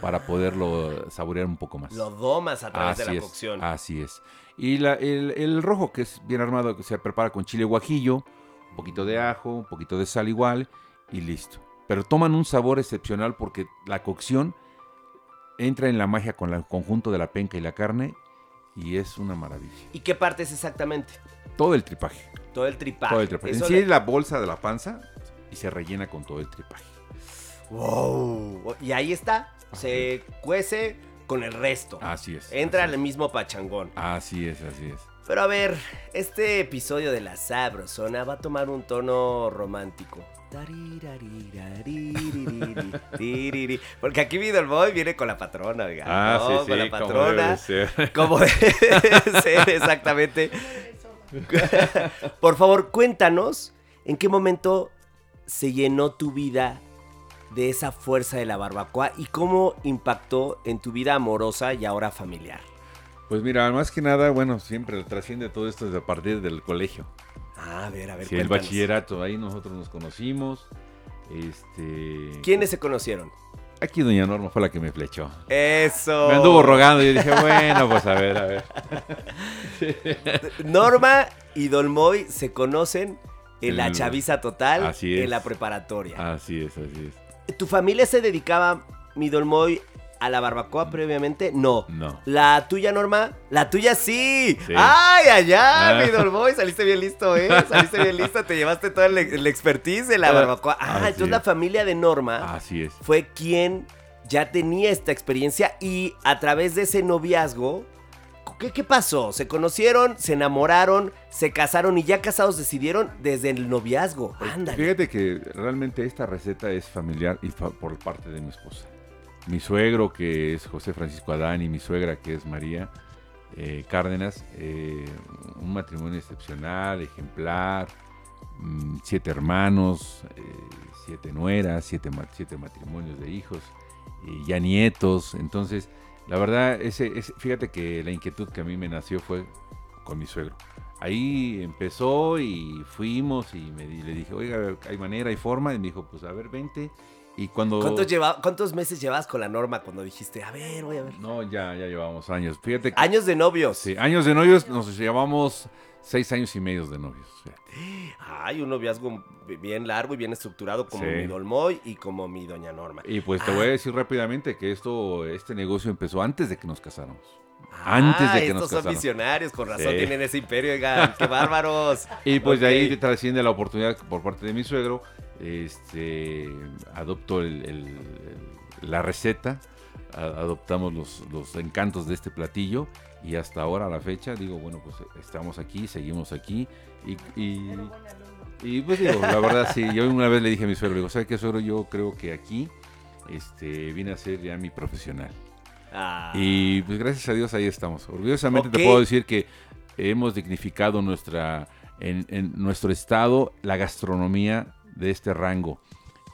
Speaker 4: para poderlo saborear un poco más.
Speaker 3: Lo domas a través de la
Speaker 4: es,
Speaker 3: cocción.
Speaker 4: Así es. Y la- el, el rojo, que es bien armado, que se prepara con chile guajillo, un poquito de ajo, un poquito de sal igual, y listo. Pero toman un sabor excepcional porque la cocción entra en la magia con el conjunto de la penca y la carne, y es una maravilla.
Speaker 3: ¿Y qué parte es exactamente?
Speaker 4: Todo el tripaje.
Speaker 3: Todo el tripaje.
Speaker 4: todo el tripaje. En
Speaker 3: Eso
Speaker 4: sí
Speaker 3: le-
Speaker 4: es la bolsa de la panza y se rellena con todo el tripaje.
Speaker 3: Wow. Y ahí está. Se cuece con el resto.
Speaker 4: Así es.
Speaker 3: Entra
Speaker 4: así
Speaker 3: al mismo pachangón.
Speaker 4: Así es, así es.
Speaker 3: Pero a ver, este episodio de la sabrosona va a tomar un tono romántico. Porque aquí mi Boy viene con la patrona, oiga. ¿no? Con la patrona. Como debe ser, exactamente. Por favor, cuéntanos en qué momento se llenó tu vida de esa fuerza de la barbacoa y cómo impactó en tu vida amorosa y ahora familiar.
Speaker 4: Pues mira, más que nada, bueno, siempre trasciende todo esto desde a partir del colegio.
Speaker 3: Ah, a ver, a ver.
Speaker 4: Sí, el bachillerato, ahí nosotros nos conocimos. Este.
Speaker 3: ¿Quiénes se conocieron?
Speaker 4: Aquí doña Norma fue la que me flechó.
Speaker 3: Eso.
Speaker 4: Me anduvo rogando y yo dije, bueno, pues a ver, a ver.
Speaker 3: Norma y Dolmoy se conocen en la chaviza total
Speaker 4: Así es.
Speaker 3: en la preparatoria.
Speaker 4: Así es, así es.
Speaker 3: ¿Tu familia se dedicaba, mi Dolmoy, a la barbacoa previamente? No.
Speaker 4: No.
Speaker 3: ¿La tuya, Norma? La tuya sí.
Speaker 4: Sí.
Speaker 3: ¡Ay, allá,
Speaker 4: Ah.
Speaker 3: mi Dolmoy! Saliste bien listo, ¿eh? Saliste bien listo. Te llevaste toda la el expertise de la
Speaker 4: Ah,
Speaker 3: barbacoa. Ah,
Speaker 4: así
Speaker 3: entonces la familia de Norma
Speaker 4: Así es.
Speaker 3: fue quien ya tenía esta experiencia y a través de ese noviazgo, ¿qué, qué pasó? ¿Se conocieron, se enamoraron, se casaron y ya casados decidieron desde el noviazgo? Ándale.
Speaker 4: Fíjate que realmente esta receta es familiar y fa- por parte de mi esposa. Mi suegro, que es José Francisco Adán, y mi suegra, que es María eh, Cárdenas, eh, un matrimonio excepcional, ejemplar, mm, siete hermanos, eh, siete nueras, siete, siete matrimonios de hijos, ya nietos. Entonces, la verdad, ese, fíjate que la inquietud que a mí me nació fue con mi suegro. Ahí empezó y fuimos y me le dije, oiga, hay manera, hay forma. Y me dijo, pues a ver, vente Y cuando...
Speaker 3: ¿Cuántos, lleva- ¿Cuántos meses llevabas con la norma cuando dijiste, a ver, voy a ver?
Speaker 4: No, ya, ya llevamos años. Fíjate que...
Speaker 3: Años de novios.
Speaker 4: Sí, años de novios, nos llevamos seis años y medio de novios. fíjate.
Speaker 3: Ay, un noviazgo bien largo y bien estructurado como
Speaker 4: Sí.
Speaker 3: mi Dolmoy y como mi Doña Norma.
Speaker 4: Y pues te
Speaker 3: Ah.
Speaker 4: voy a decir rápidamente que esto, este negocio empezó antes de que nos casáramos. Antes de que nos
Speaker 3: Ah, estos son
Speaker 4: casáramos.
Speaker 3: visionarios, con razón
Speaker 4: Sí.
Speaker 3: tienen ese imperio, oigan, qué bárbaros.
Speaker 4: Y pues de ahí trasciende la oportunidad por parte de mi suegro. Este, adopto el- el- la receta, a- adoptamos los, los encantos de este platillo y hasta ahora a la fecha digo, bueno, pues estamos aquí, seguimos aquí y, y, y, pues digo, la verdad sí, yo una vez le dije a mi suegro, le digo, ¿sabe qué suegro? Yo creo que aquí este, vine a ser ya mi profesional.
Speaker 3: Ah,
Speaker 4: Y pues gracias a Dios ahí estamos. Orgullosamente
Speaker 3: Ok.
Speaker 4: te puedo decir que hemos dignificado nuestra, en, en nuestro estado la gastronomía de este rango.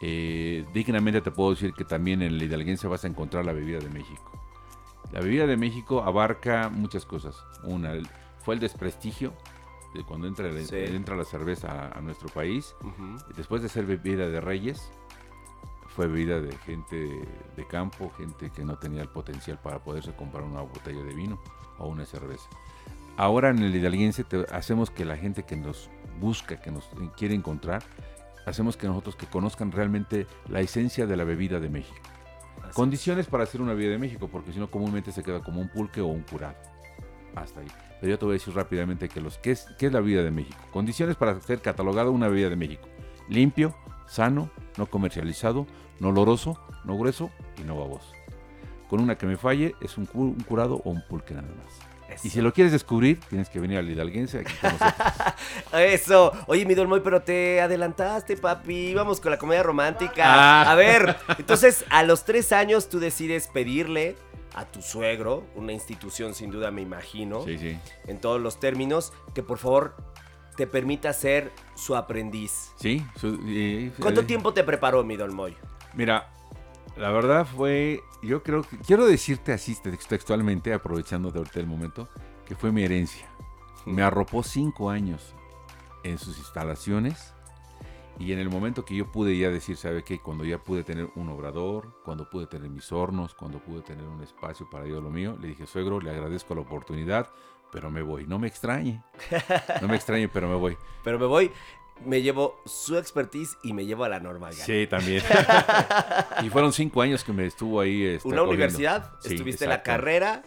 Speaker 4: Eh, dignamente te puedo decir que también en el hidalguense vas a encontrar la bebida de México. La bebida de México abarca muchas cosas. Una, fue el desprestigio de cuando entra,
Speaker 3: Sí.
Speaker 4: entra la cerveza a, a nuestro país. Después de ser bebida de reyes, fue bebida de gente de campo, gente que no tenía el potencial para poderse comprar una botella de vino o una cerveza. Ahora en el hidalguense te- hacemos que la gente que nos busca, que nos quiere encontrar, hacemos que nosotros que conozcan realmente la esencia de la bebida de México.
Speaker 3: Así
Speaker 4: Condiciones para hacer una bebida de México, porque si no comúnmente se queda como un pulque o un curado. Hasta ahí. Pero yo te voy a decir rápidamente que los, ¿qué, es, ¿qué es la bebida de México? Condiciones para ser catalogada una bebida de México. Limpio, sano, no comercializado, no oloroso, no grueso y no baboso. Con una que me falle es un curado o un pulque nada más.
Speaker 3: Eso.
Speaker 4: Y si lo quieres descubrir, tienes que venir al hidalguense aquí con nosotros.
Speaker 3: Eso. Oye, mi Dolmoy, pero te adelantaste, papi. Vamos con la comedia romántica.
Speaker 4: Ah.
Speaker 3: A ver, entonces a los tres años tú decides pedirle a tu suegro, una institución sin duda me imagino,
Speaker 4: Sí, sí.
Speaker 3: en todos los términos, que por favor te permita ser su aprendiz.
Speaker 4: Sí. su-
Speaker 3: ¿Cuánto
Speaker 4: eh,
Speaker 3: tiempo te preparó mi Dolmoy?
Speaker 4: Mira, la verdad fue, yo creo que, quiero decirte así tex- textualmente, aprovechando de ahorita el momento, que fue mi herencia. Me arropó cinco años en sus instalaciones y en el momento que yo pude ya decir, ¿sabe qué? Cuando ya pude tener un obrador, cuando pude tener mis hornos, cuando pude tener un espacio para yo lo mío, le dije, suegro, le agradezco la oportunidad, pero me voy. No me extrañe. No me extrañe, pero me voy.
Speaker 3: Pero me voy, me llevo su expertise y me llevo a la normal.
Speaker 4: Sí, también. y fueron cinco años que me estuvo ahí. este,
Speaker 3: Una universidad,
Speaker 4: Sí,
Speaker 3: estuviste en la carrera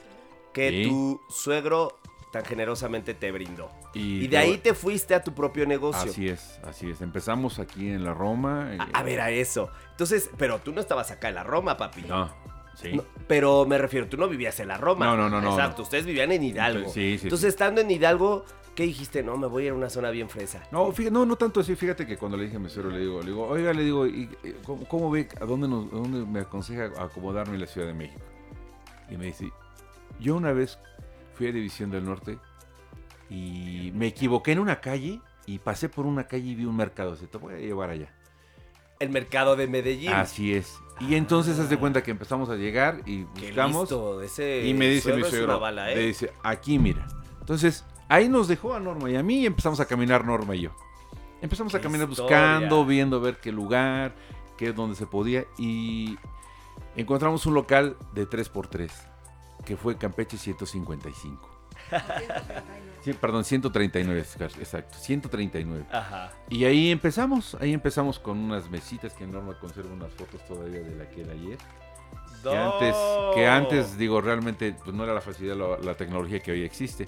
Speaker 3: que
Speaker 4: Sí.
Speaker 3: tu suegro tan generosamente te brindó.
Speaker 4: Y,
Speaker 3: Y de ahí te fuiste a tu propio negocio.
Speaker 4: Así es, así es. Empezamos aquí en la Roma. eh,
Speaker 3: A, a ver, a eso. Entonces, pero tú no estabas acá en la Roma, papi.
Speaker 4: No, sí.
Speaker 3: No, pero me refiero, tú no vivías en la Roma.
Speaker 4: No, no, no,
Speaker 3: Exacto,
Speaker 4: no.
Speaker 3: ustedes vivían en Hidalgo.
Speaker 4: Sí, sí,
Speaker 3: Entonces, estando en Hidalgo, ¿qué dijiste? No, me voy a ir a una zona bien fresa.
Speaker 4: No, fíjate, no, no tanto así. Fíjate que cuando le dije a mi suegro, le digo, le digo, oiga, le digo, ¿y, y cómo, cómo ve, a dónde, nos, dónde me aconseja acomodarme en la Ciudad de México? Y me dice, yo una vez fui a División del Norte y me equivoqué en una calle y pasé por una calle y vi un mercado. Se te voy a llevar allá.
Speaker 3: El mercado de Medellín.
Speaker 4: Así es. Y entonces haz de cuenta que empezamos a llegar y
Speaker 3: Qué
Speaker 4: buscamos.
Speaker 3: listo, ese
Speaker 4: Y me dice mi
Speaker 3: suegro bala, ¿eh?
Speaker 4: le dice, aquí mira. Entonces, ahí nos dejó a Norma y a mí y empezamos a caminar Norma y yo. Empezamos a caminar
Speaker 3: historia.
Speaker 4: buscando, viendo a ver qué lugar, qué es donde se podía y encontramos un local de 3x3 que fue Campeche 155. Sí, perdón, 139, exacto, 139.
Speaker 3: Ajá.
Speaker 4: Y ahí empezamos, ahí empezamos con unas mesitas que Norma conserva unas fotos todavía de la que era ayer. Que antes, que antes, digo, realmente pues, no era la facilidad, la, la tecnología que hoy existe.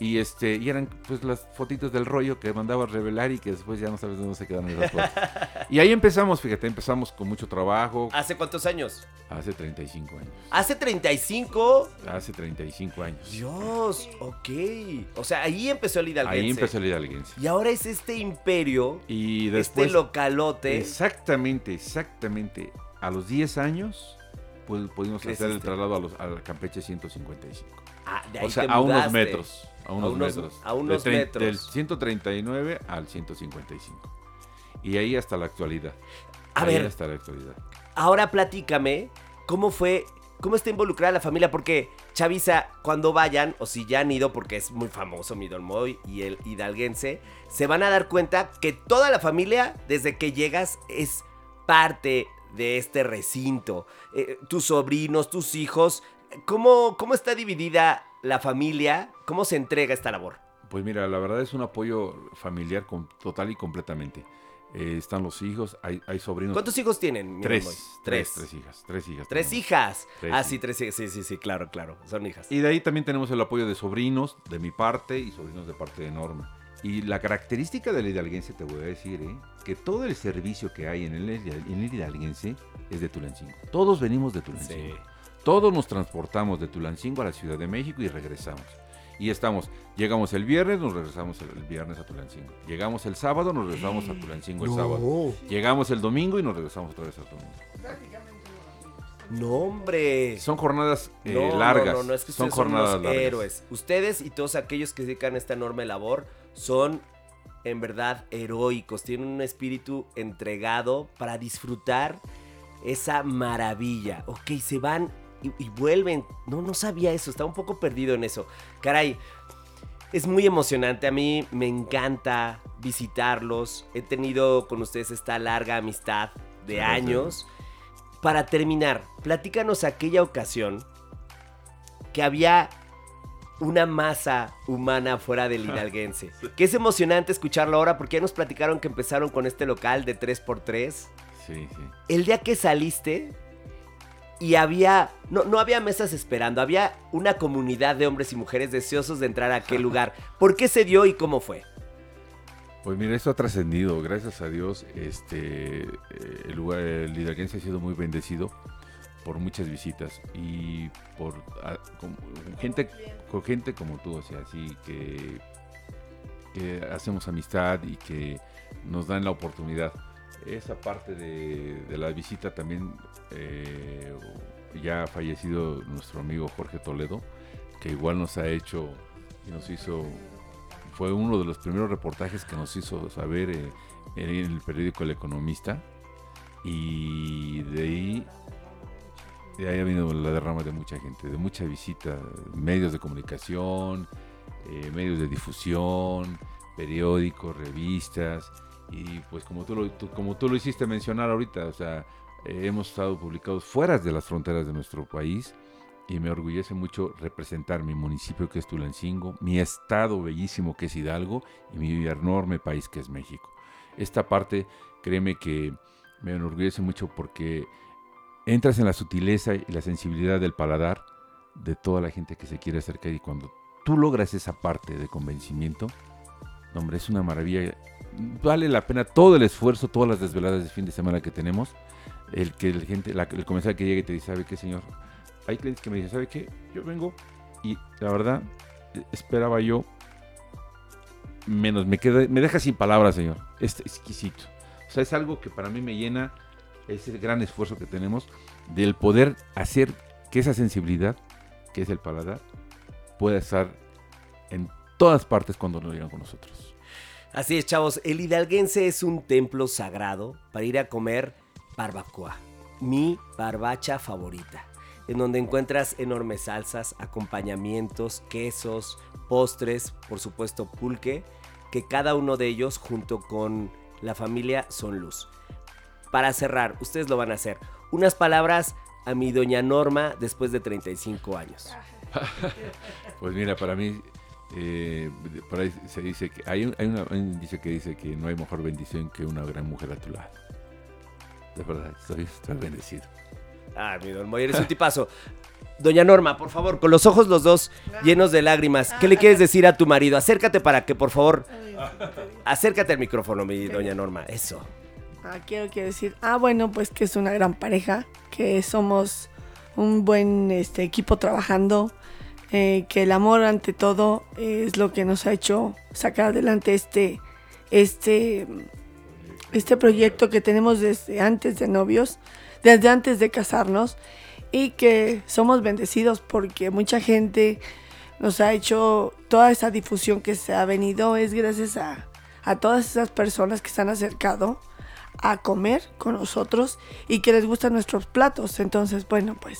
Speaker 4: Y este, y eran pues las fotitos del rollo que mandaba a revelar y que después ya no sabes dónde se quedaron esas fotos. y ahí empezamos, fíjate, empezamos con mucho trabajo
Speaker 3: ¿Hace cuántos años?
Speaker 4: hace 35 años.
Speaker 3: ¿Hace 35?
Speaker 4: Hace 35 años.
Speaker 3: Dios, ok. O sea, ahí empezó el hidalguense.
Speaker 4: Ahí empezó el hidalguense.
Speaker 3: Y ahora es este imperio,
Speaker 4: Y después
Speaker 3: este localote.
Speaker 4: Exactamente, exactamente. A los 10 años pues, pudimos hacer el traslado a los, al Campeche 155.
Speaker 3: Ah, de ahí
Speaker 4: O sea,
Speaker 3: te
Speaker 4: a unos metros. A unos,
Speaker 3: unos-
Speaker 4: metros.
Speaker 3: a unos
Speaker 4: De
Speaker 3: metros.
Speaker 4: Del 139 al 155. Y ahí hasta la actualidad.
Speaker 3: A
Speaker 4: Ahí
Speaker 3: ver.
Speaker 4: hasta la actualidad.
Speaker 3: Ahora platícame cómo fue, cómo está involucrada la familia, porque Chavisa, cuando vayan, o si ya han ido, porque es muy famoso mi Don Moy y el hidalguense, se van a dar cuenta que toda la familia, desde que llegas, es parte de este recinto. Eh, tus sobrinos, tus hijos, ¿cómo, ¿cómo está dividida la familia? ¿Cómo se entrega esta labor?
Speaker 4: Pues mira, la verdad es un apoyo familiar con, total y completamente. Eh, están los hijos, hay, hay sobrinos.
Speaker 3: ¿Cuántos hijos tienen?
Speaker 4: Tres, tres, tres hijas, tres hijas.
Speaker 3: Tres
Speaker 4: tenemos.
Speaker 3: hijas.
Speaker 4: Tres
Speaker 3: ah,
Speaker 4: hijas.
Speaker 3: sí, tres hijas. Sí, sí, sí, claro, claro. Son hijas.
Speaker 4: Y de ahí también tenemos el apoyo de sobrinos de mi parte y sobrinos de parte de Norma. Y la característica del hidalguense, te voy a decir, ¿eh? que todo el servicio que hay en el, en el hidalguense es de Tulancingo. Todos venimos de Tulancingo.
Speaker 3: Sí.
Speaker 4: Todos nos transportamos de Tulancingo a la Ciudad de México y regresamos. Y estamos, llegamos el viernes, nos regresamos el, viernes a Tulancingo. Llegamos el sábado, nos regresamos a Tulancingo el sábado. Llegamos el domingo y nos regresamos otra vez al domingo.
Speaker 3: No, hombre.
Speaker 4: Son jornadas eh,
Speaker 3: No, no,
Speaker 4: largas.
Speaker 3: No, no, es que
Speaker 4: son
Speaker 3: ustedes son
Speaker 4: jornadas
Speaker 3: unos
Speaker 4: largas.
Speaker 3: héroes. Ustedes y todos aquellos que se dedican a esta enorme labor son en verdad heroicos. Tienen un espíritu entregado para disfrutar esa maravilla. Ok, se van y, y vuelven. No, no sabía eso. Estaba un poco perdido en eso. Caray. Es muy emocionante, a mí me encanta visitarlos, he tenido con ustedes esta larga amistad de años. Para terminar, platícanos aquella ocasión que había una masa humana fuera del hidalguense. Que es emocionante escucharlo ahora porque ya nos platicaron que empezaron con este local de 3x3.
Speaker 4: Sí, sí.
Speaker 3: El día que saliste y había, no, no había mesas esperando, había una comunidad de hombres y mujeres deseosos de entrar a aquel lugar. ¿Por qué se dio y cómo fue?
Speaker 4: Pues mira, esto ha trascendido, gracias a Dios. Este, eh, el lugar, el ha sido muy bendecido por muchas visitas y por ah, con gente, con gente como tú, o sea, así que, que hacemos amistad y que nos dan la oportunidad. Esa parte de, la visita también eh, ya ha fallecido nuestro amigo Jorge Toledo, que igual nos ha hecho y nos hizo fue uno de los primeros reportajes que nos hizo saber eh, en el periódico El Economista. Y de ahí, de ahí ha venido la derrama de mucha gente, de mucha visita, medios de comunicación, eh, medios de difusión, periódicos, revistas. Y pues como tú lo, tú- como tú lo hiciste mencionar ahorita, o sea, eh, hemos estado publicados fuera de las fronteras de nuestro país y me orgullece mucho representar mi municipio que es Tulancingo, mi estado bellísimo que es Hidalgo y mi enorme país que es México. Esta parte, créeme que me enorgullece mucho porque entras en la sutileza y la sensibilidad del paladar de toda la gente que se quiere acercar y cuando tú logras esa parte de convencimiento, hombre, es una maravilla. Vale la pena todo el esfuerzo, todas las desveladas de fin de semana que tenemos, el que la gente, la- el comensal que llegue y te dice, ¿sabe qué, señor? hay clientes que me dicen, ¿sabe qué? Yo vengo y la verdad eh, esperaba yo menos, me queda, me deja sin palabras, señor. Es exquisito. O sea, es algo que para mí me llena ese gran esfuerzo que tenemos del poder hacer que esa sensibilidad, que es el paladar, pueda estar en todas partes cuando nos llegan con nosotros.
Speaker 3: Así es, chavos, el hidalguense es un templo sagrado para ir a comer barbacoa, mi barbacha favorita, en donde encuentras enormes salsas, acompañamientos, quesos, postres, por supuesto pulque, que cada uno de ellos junto con la familia son luz. Para cerrar, ustedes lo van a hacer. Unas palabras a mi doña Norma después de 35 años.
Speaker 4: Pues mira, para mí, eh, por ahí se dice que hay, un, hay, una, hay un dicho que dice que no hay mejor bendición que una gran mujer a tu lado. De verdad, estoy, estoy bendecido.
Speaker 3: Ah, mi don Moy, eres un tipazo. Doña Norma, por favor, con los ojos los dos llenos de lágrimas, ¿qué le quieres decir a tu marido? Acércate para que, por favor, acércate al micrófono, mi doña Norma. Eso.
Speaker 5: Ah, quiero, quiero decir, ah, bueno, pues que es una gran pareja, que somos un buen este, equipo trabajando, eh, que el amor ante todo es lo que nos ha hecho sacar adelante este, este, este proyecto que tenemos desde antes de novios, desde antes de casarnos, y que somos bendecidos porque mucha gente nos ha hecho toda esa difusión que se ha venido, es gracias a, a todas esas personas que se han acercado a comer con nosotros y que les gustan nuestros platos. Entonces, bueno, pues,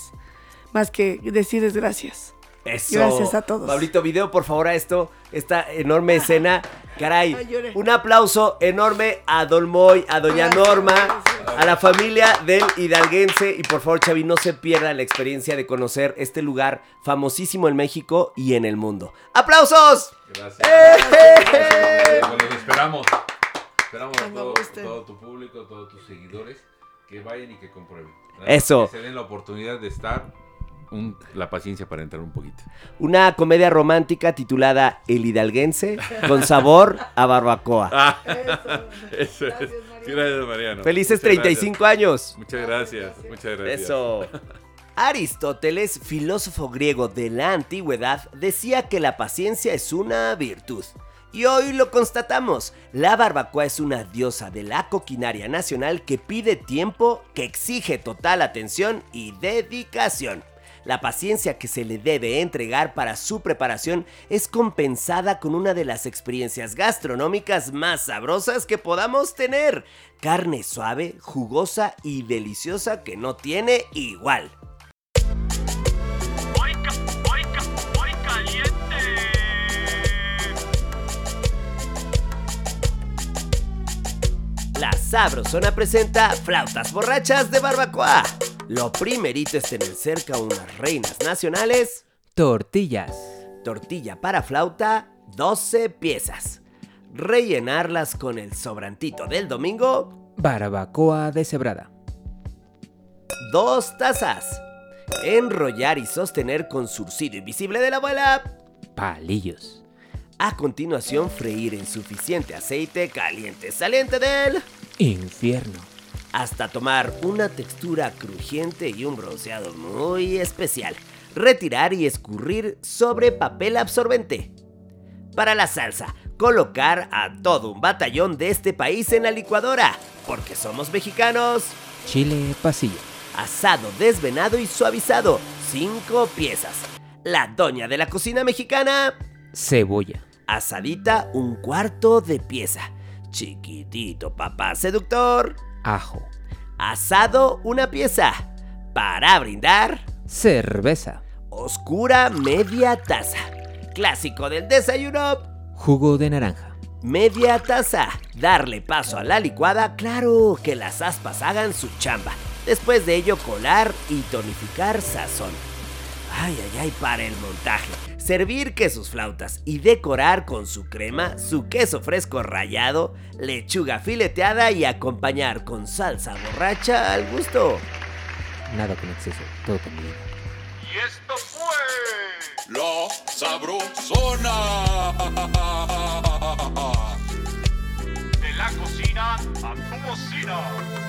Speaker 5: más que decirles gracias.
Speaker 3: Eso.
Speaker 5: Gracias a todos.
Speaker 3: Pablito, video, por favor, a esto, esta enorme escena. Caray, un aplauso enorme a Don Moy, a Doña Norma, a la familia del hidalguense. Y por favor, Chavi, no se pierda la experiencia de conocer este lugar famosísimo en México y en el mundo. ¡Aplausos!
Speaker 4: Gracias.
Speaker 3: ¡Eh!
Speaker 4: Esperamos. Esperamos a todo, todo tu público, todos tus seguidores que vayan y que comprueben.
Speaker 3: Eso.
Speaker 4: Que se den la oportunidad de estar, un- la paciencia para entrar un poquito.
Speaker 3: Una comedia romántica titulada El hidalguense con sabor a barbacoa.
Speaker 4: Eso es.
Speaker 5: Gracias, Mariano.
Speaker 4: Gracias, Mariano.
Speaker 3: Felices
Speaker 4: Muchas
Speaker 3: 35 años.
Speaker 4: gracias. Muchas gracias. Muchas gracias.
Speaker 3: Eso. Aristóteles, filósofo griego de la antigüedad, decía que la paciencia es una virtud. Y hoy lo constatamos. La barbacoa es una diosa de la coquinaria nacional que pide tiempo, que exige total atención y dedicación. La paciencia que se le debe entregar para su preparación es compensada con una de las experiencias gastronómicas más sabrosas que podamos tener. Carne suave, jugosa y deliciosa que no tiene igual. La Sabrosona presenta Flautas Borrachas de Barbacoa. Lo primerito es tener cerca unas reinas nacionales,
Speaker 6: Tortillas.
Speaker 3: tortilla para flauta, 12 piezas. Rellenarlas con el sobrantito del domingo,
Speaker 6: Barbacoa deshebrada.
Speaker 3: dos tazas. Enrollar y sostener con surcido invisible de la abuela.
Speaker 6: Palillos.
Speaker 3: A continuación, freír en suficiente aceite caliente saliente del
Speaker 6: Infierno.
Speaker 3: Hasta tomar una textura crujiente y un bronceado muy especial. Retirar y escurrir sobre papel absorbente. Para la salsa, colocar a todo un batallón de este país en la licuadora, porque somos mexicanos.
Speaker 6: Chile pasillo.
Speaker 3: Asado desvenado y suavizado, 5 piezas. La doña de la cocina mexicana,
Speaker 6: Cebolla.
Speaker 3: asadita un cuarto de pieza. Chiquitito papá seductor.
Speaker 6: Ajo.
Speaker 3: Asado una pieza. Para brindar,
Speaker 6: Cerveza.
Speaker 3: oscura media taza. Clásico del desayuno,
Speaker 6: Jugo de naranja.
Speaker 3: media taza. Darle paso a la licuada, claro, que las aspas hagan su chamba. Después de ello colar y tonificar sazón. Ay, ay, ay, para el montaje. Servir quesos flautas y decorar con su crema, su queso fresco rallado, lechuga fileteada y acompañar con salsa borracha al gusto.
Speaker 6: Nada con exceso. Todo con medida.
Speaker 7: Y esto fue.
Speaker 1: La Sabrosona.
Speaker 7: De la cocina a tu bocina.